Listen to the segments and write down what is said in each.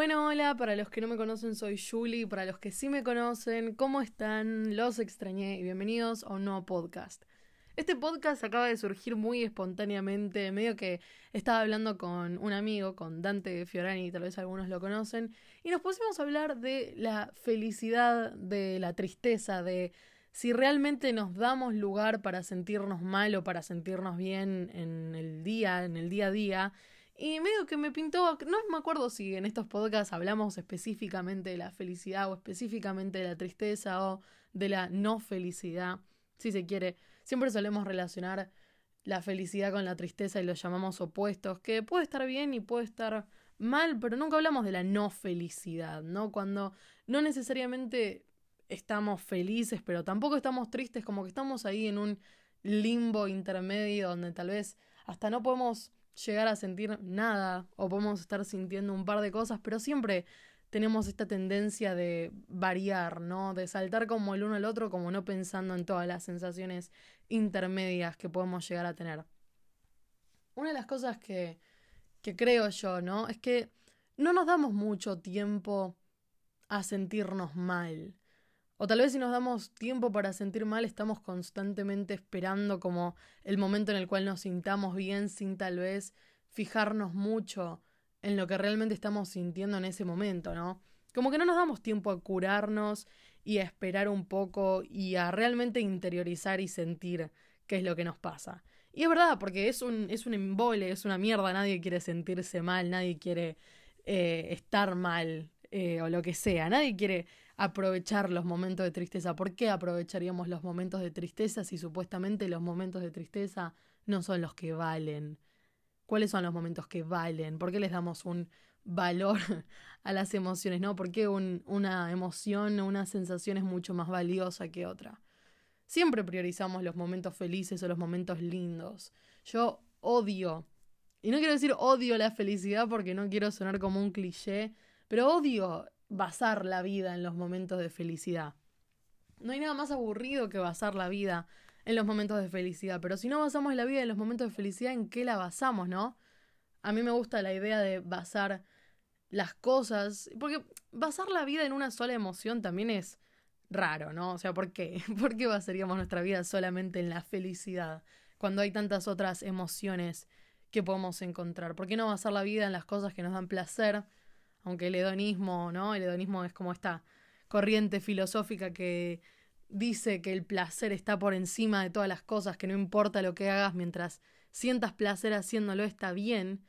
Bueno, hola, para los que no me conocen soy Julie, para los que sí me conocen, ¿cómo están? Los extrañé y bienvenidos a un nuevo podcast. Este podcast acaba de surgir muy espontáneamente, medio que estaba hablando con un amigo, con Dante Fiorani, tal vez algunos lo conocen, y nos pusimos a hablar de la felicidad, de la tristeza, de si realmente nos damos lugar para sentirnos mal o para sentirnos bien en el día, en el día a día. Y medio que me pintó, no me acuerdo si en estos podcasts hablamos específicamente de la felicidad o específicamente de la tristeza o de la no felicidad, si se quiere. Siempre solemos relacionar la felicidad con la tristeza y los llamamos opuestos, que puede estar bien y puede estar mal, pero nunca hablamos de la no felicidad, ¿no? Cuando no necesariamente estamos felices, pero tampoco estamos tristes, como que estamos ahí en un limbo intermedio donde tal vez hasta no podemos llegar a sentir nada o podemos estar sintiendo un par de cosas, pero siempre tenemos esta tendencia de variar, ¿no? De saltar como el uno al otro, como no pensando en todas las sensaciones intermedias que podemos llegar a tener. Una de las cosas que, que creo yo, ¿no? Es que no nos damos mucho tiempo a sentirnos mal. O tal vez si nos damos tiempo para sentir mal, estamos constantemente esperando como el momento en el cual nos sintamos bien sin tal vez fijarnos mucho en lo que realmente estamos sintiendo en ese momento, ¿no? Como que no nos damos tiempo a curarnos y a esperar un poco y a realmente interiorizar y sentir qué es lo que nos pasa. Y es verdad, porque es un, es un embole, es una mierda, nadie quiere sentirse mal, nadie quiere eh, estar mal eh, o lo que sea, nadie quiere aprovechar los momentos de tristeza. ¿Por qué aprovecharíamos los momentos de tristeza si supuestamente los momentos de tristeza no son los que valen? ¿Cuáles son los momentos que valen? ¿Por qué les damos un valor a las emociones? ¿No? ¿Por qué una emoción o una sensación es mucho más valiosa que otra? Siempre priorizamos los momentos felices o los momentos lindos. Yo odio, y no quiero decir odio la felicidad porque no quiero sonar como un cliché, pero odio basar la vida en los momentos de felicidad. No hay nada más aburrido que basar la vida en los momentos de felicidad, pero si no basamos la vida en los momentos de felicidad, ¿en qué la basamos, no? A mí me gusta la idea de basar las cosas, porque basar la vida en una sola emoción también es raro, ¿no? O sea, ¿por qué? ¿Por qué basaríamos nuestra vida solamente en la felicidad cuando hay tantas otras emociones que podemos encontrar? ¿Por qué no basar la vida en las cosas que nos dan placer? Aunque el hedonismo, ¿no? El hedonismo es como esta corriente filosófica que dice que el placer está por encima de todas las cosas, que no importa lo que hagas mientras sientas placer haciéndolo está bien,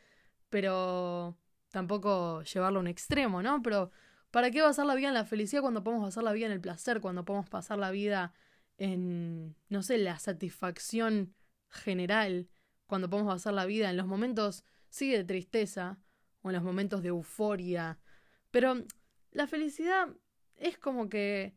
pero tampoco llevarlo a un extremo, ¿no? Pero ¿para qué basar la vida en la felicidad cuando podemos basar la vida en el placer, cuando podemos pasar la vida en, no sé, la satisfacción general, cuando podemos basar la vida en los momentos, sí, de tristeza, o en los momentos de euforia. Pero la felicidad es como que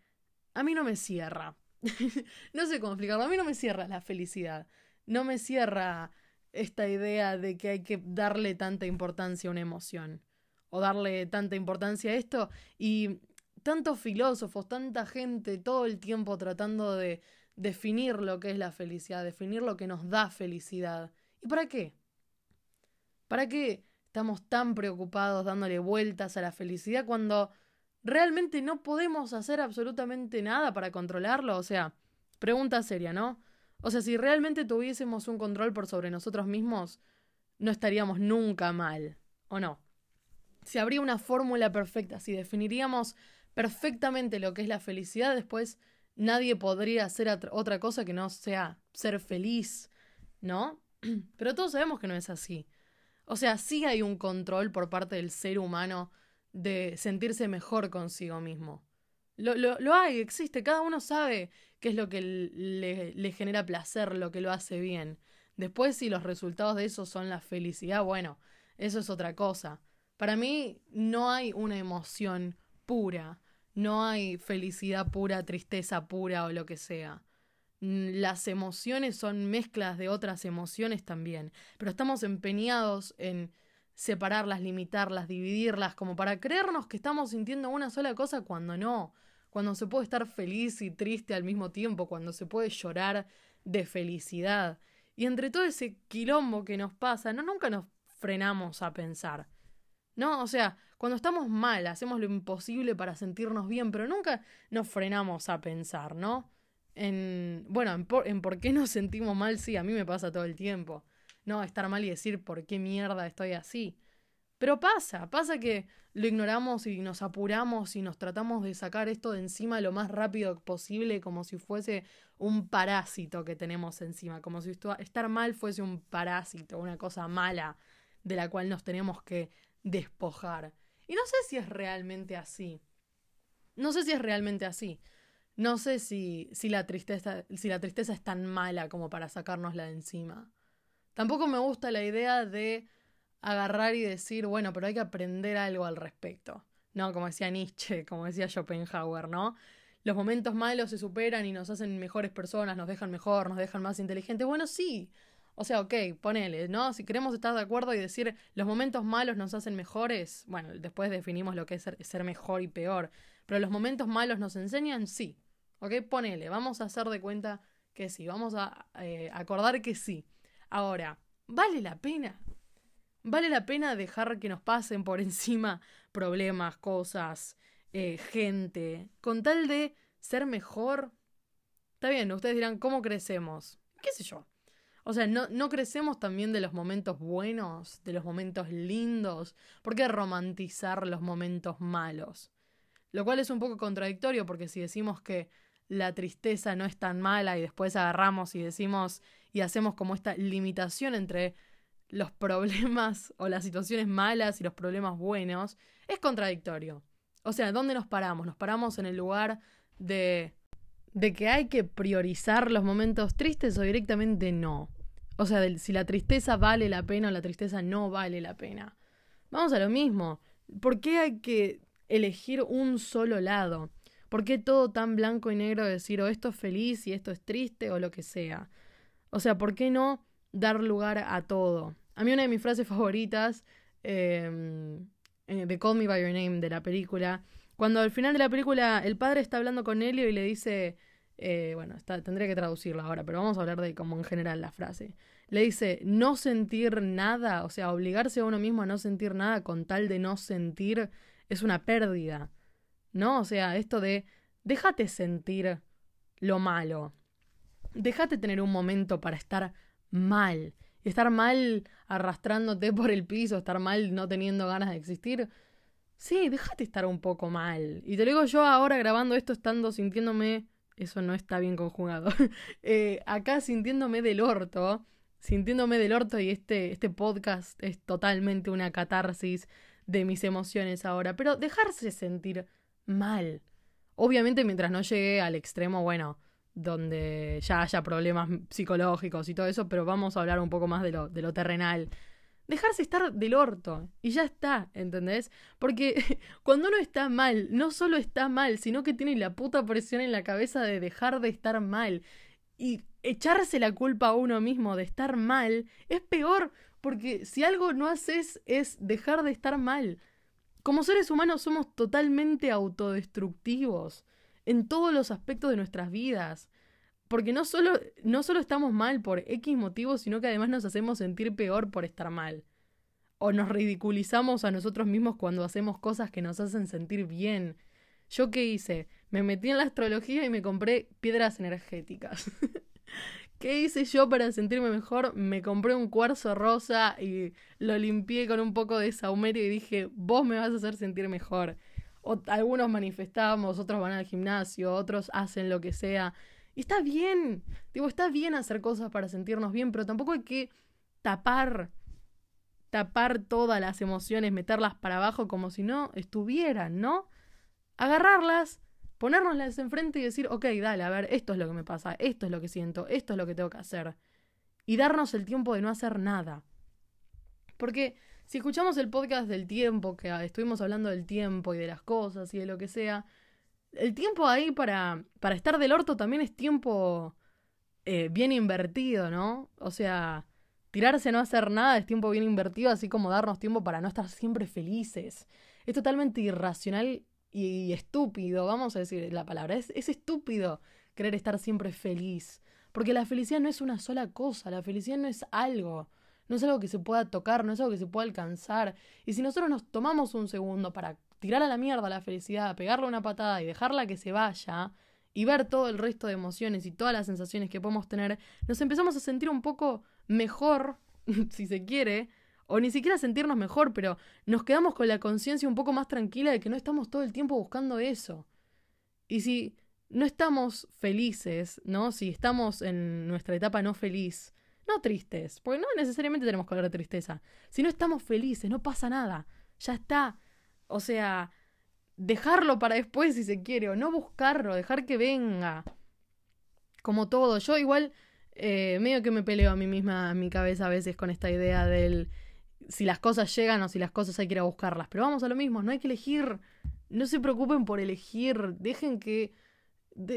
a mí no me cierra. no sé cómo explicarlo. A mí no me cierra la felicidad. No me cierra esta idea de que hay que darle tanta importancia a una emoción. O darle tanta importancia a esto. Y tantos filósofos, tanta gente todo el tiempo tratando de definir lo que es la felicidad, definir lo que nos da felicidad. ¿Y para qué? ¿Para qué estamos tan preocupados dándole vueltas a la felicidad cuando realmente no podemos hacer absolutamente nada para controlarlo? O sea, pregunta seria, ¿no? O sea, si realmente tuviésemos un control por sobre nosotros mismos, no estaríamos nunca mal, ¿o no? Si habría una fórmula perfecta, si definiríamos perfectamente lo que es la felicidad, después nadie podría hacer otra cosa que no sea ser feliz, ¿no? Pero todos sabemos que no es así. O sea, sí hay un control por parte del ser humano de sentirse mejor consigo mismo. Lo, lo, lo hay, existe, cada uno sabe qué es lo que le, le genera placer, lo que lo hace bien. Después, si los resultados de eso son la felicidad, bueno, eso es otra cosa. Para mí no hay una emoción pura, no hay felicidad pura, tristeza pura o lo que sea. Mm, las emociones son mezclas de otras emociones también, pero estamos empeñados en separarlas, limitarlas, dividirlas, como para creernos que estamos sintiendo una sola cosa cuando no, cuando se puede estar feliz y triste al mismo tiempo, cuando se puede llorar de felicidad. Y entre todo ese quilombo que nos pasa, no nunca nos frenamos a pensar. ¿No? O sea, cuando estamos mal, hacemos lo imposible para sentirnos bien, pero nunca nos frenamos a pensar, ¿no? En, bueno, en por, en por qué nos sentimos mal, sí, a mí me pasa todo el tiempo. No, estar mal y decir por qué mierda estoy así. Pero pasa, pasa que lo ignoramos y nos apuramos y nos tratamos de sacar esto de encima lo más rápido posible, como si fuese un parásito que tenemos encima, como si estar mal fuese un parásito, una cosa mala de la cual nos tenemos que despojar. Y no sé si es realmente así. No sé si es realmente así. No sé si, si, la tristeza, si la tristeza es tan mala como para sacárnosla de encima. Tampoco me gusta la idea de agarrar y decir, bueno, pero hay que aprender algo al respecto. No, como decía Nietzsche, como decía Schopenhauer, ¿no? Los momentos malos se superan y nos hacen mejores personas, nos dejan mejor, nos dejan más inteligentes. Bueno, sí. O sea, ok, ponele, ¿no? Si queremos estar de acuerdo y decir los momentos malos nos hacen mejores, bueno, después definimos lo que es ser, mejor y peor. Pero los momentos malos nos enseñan, sí. Ok, ponele, vamos a hacer de cuenta que sí, vamos a eh, acordar que sí. Ahora, ¿vale la pena? ¿Vale la pena dejar que nos pasen por encima problemas, cosas, eh, gente, con tal de ser mejor? Está bien, ustedes dirán, ¿cómo crecemos? ¿Qué sé yo? O sea, ¿no, ¿no crecemos también de los momentos buenos, de los momentos lindos? ¿Por qué romantizar los momentos malos? Lo cual es un poco contradictorio porque si decimos que la tristeza no es tan mala y después agarramos y decimos y hacemos como esta limitación entre los problemas o las situaciones malas y los problemas buenos, es contradictorio. O sea, ¿dónde nos paramos? ¿Nos paramos en el lugar de, de que hay que priorizar los momentos tristes o directamente no? O sea, si la tristeza vale la pena o la tristeza no vale la pena. Vamos a lo mismo. ¿Por qué hay que elegir un solo lado? ¿Por qué todo tan blanco y negro decir o esto es feliz y esto es triste o lo que sea? O sea, ¿por qué no dar lugar a todo? A mí una de mis frases favoritas em, eh, de Call Me By Your Name de la película, cuando al final de la película el padre está hablando con Helio y le dice, eh, bueno, tendría que traducirla ahora, pero vamos a hablar de como en general la frase. Le dice, no sentir nada, o sea, obligarse a uno mismo a no sentir nada con tal de no sentir es una pérdida, ¿no? O sea, esto de, déjate sentir lo malo, déjate tener un momento para estar mal estar mal arrastrándote por el piso, estar mal no teniendo ganas de existir. Sí, déjate estar un poco mal. Y te lo digo yo ahora grabando esto, estando sintiéndome. Eso no está bien conjugado. Eh, acá sintiéndome del orto. Sintiéndome del orto y este, este podcast es totalmente una catarsis de mis emociones ahora. Pero dejarse sentir mal. Obviamente mientras no llegue al extremo, bueno, donde ya haya problemas psicológicos y todo eso, pero vamos a hablar un poco más de lo, de terrenal. Dejarse estar del orto y ya está, ¿entendés? Porque cuando uno está mal, no solo está mal, sino que tiene la puta presión en la cabeza de dejar de estar mal. Y echarse la culpa a uno mismo de estar mal es peor, porque si algo no haces es dejar de estar mal. Como seres humanos somos totalmente autodestructivos en todos los aspectos de nuestras vidas. Porque no solo, no solo estamos mal por X motivos, sino que además nos hacemos sentir peor por estar mal. O nos ridiculizamos a nosotros mismos cuando hacemos cosas que nos hacen sentir bien. ¿Yo qué hice? Me metí en la astrología y me compré piedras energéticas. ¿Qué hice yo para sentirme mejor? Me compré un cuarzo rosa y lo limpié con un poco de saumerio y dije, vos me vas a hacer sentir mejor algunos manifestamos, otros van al gimnasio, otros hacen lo que sea. Y está bien, digo, está bien hacer cosas para sentirnos bien, pero tampoco hay que tapar, tapar todas las emociones, meterlas para abajo como si no estuvieran, ¿no? Agarrarlas, ponérnoslas enfrente y decir, ok, dale, a ver, esto es lo que me pasa, esto es lo que siento, esto es lo que tengo que hacer. Y darnos el tiempo de no hacer nada. Porque si escuchamos el podcast del tiempo, que estuvimos hablando del tiempo y de las cosas y de lo que sea, el tiempo ahí para, para estar del orto también es tiempo eh, bien invertido, ¿no? O sea, tirarse a no hacer nada es tiempo bien invertido, así como darnos tiempo para no estar siempre felices. Es totalmente irracional y, estúpido, vamos a decir la palabra. Es, es estúpido querer estar siempre feliz. Porque la felicidad no es una sola cosa, la felicidad no es algo. no es algo que se pueda tocar, no es algo que se pueda alcanzar. Y si nosotros nos tomamos un segundo para tirar a la mierda la felicidad, pegarle una patada y dejarla que se vaya, y ver todo el resto de emociones y todas las sensaciones que podemos tener, nos empezamos a sentir un poco mejor, si se quiere, o ni siquiera sentirnos mejor, pero nos quedamos con la conciencia un poco más tranquila de que no estamos todo el tiempo buscando eso. Y si no estamos felices, ¿no? Si estamos en nuestra etapa no feliz, no tristes, porque no necesariamente tenemos que hablar de tristeza. Si no estamos felices, no pasa nada. Ya está. O sea, dejarlo para después si se quiere, o no buscarlo, dejar que venga. Como todo. Yo igual eh, medio que me peleo a mí misma, a mi cabeza a veces con esta idea del si las cosas llegan o si las cosas hay que ir a buscarlas. Pero vamos a lo mismo, no hay que elegir. No se preocupen por elegir. Dejen que.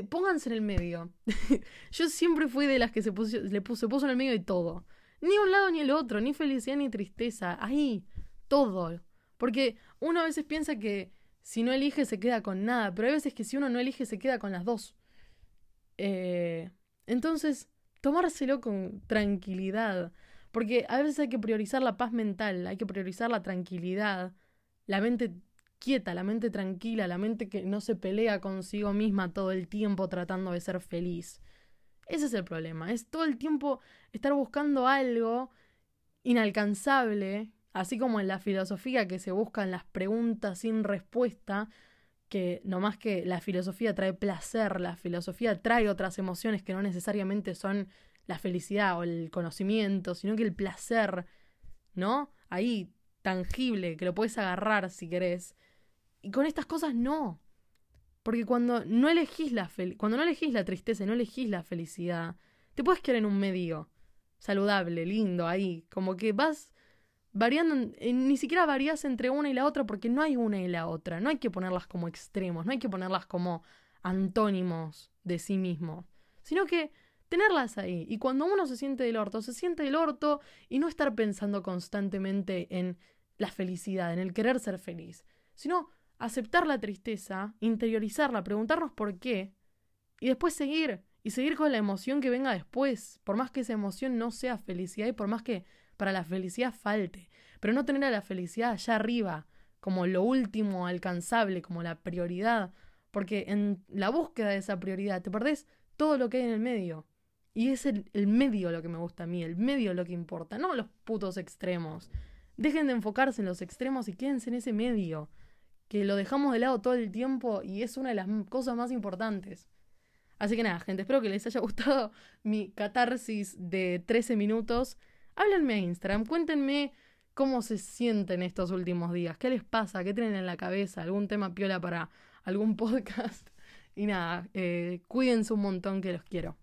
pónganse en el medio. Yo siempre fui de las que se puso, le puso, se puso en el medio de todo. Ni un lado ni el otro, ni felicidad ni tristeza. Ahí, todo. Porque uno a veces piensa que si no elige se queda con nada, pero hay veces que si uno no elige se queda con las dos. Eh, entonces, tomárselo con tranquilidad, porque a veces hay que priorizar la paz mental, hay que priorizar la tranquilidad, la mente quieta, la mente tranquila, la mente que no se pelea consigo misma todo el tiempo tratando de ser feliz. Ese es el problema, es todo el tiempo estar buscando algo inalcanzable Así como en la filosofía que se buscan las preguntas sin respuesta, que no más que la filosofía trae placer, la filosofía trae otras emociones que no necesariamente son la felicidad o el conocimiento, sino que el placer, ¿no? Ahí, tangible, que lo puedes agarrar si querés. Y con estas cosas no. Porque cuando no elegís la cuando no elegís la tristeza, no elegís la felicidad, te puedes quedar en un medio saludable, lindo ahí, como que vas variando, eh, ni siquiera varías entre una y la otra porque no hay una y la otra, no hay que ponerlas como extremos, no hay que ponerlas como antónimos de sí mismo, sino que tenerlas ahí. Y cuando uno se siente del orto, se siente del orto y no estar pensando constantemente en la felicidad, en el querer ser feliz, sino aceptar la tristeza, interiorizarla, preguntarnos por qué y después seguir y seguir con la emoción que venga después, por más que esa emoción no sea felicidad y por más que para la felicidad falte, pero no tener a la felicidad allá arriba, como lo último alcanzable, como la prioridad, porque en la búsqueda de esa prioridad te perdés todo lo que hay en el medio. Y es el, el medio lo que me gusta a mí, el medio lo que importa, no los putos extremos. Dejen de enfocarse en los extremos y quédense en ese medio, que lo dejamos de lado todo el tiempo y es una de las cosas más importantes. Así que nada, gente, espero que les haya gustado mi catarsis de 13 minutos háblenme a Instagram, cuéntenme cómo se sienten estos últimos días, qué les pasa, qué tienen en la cabeza, algún tema piola para algún podcast. Y nada, eh, cuídense un montón que los quiero.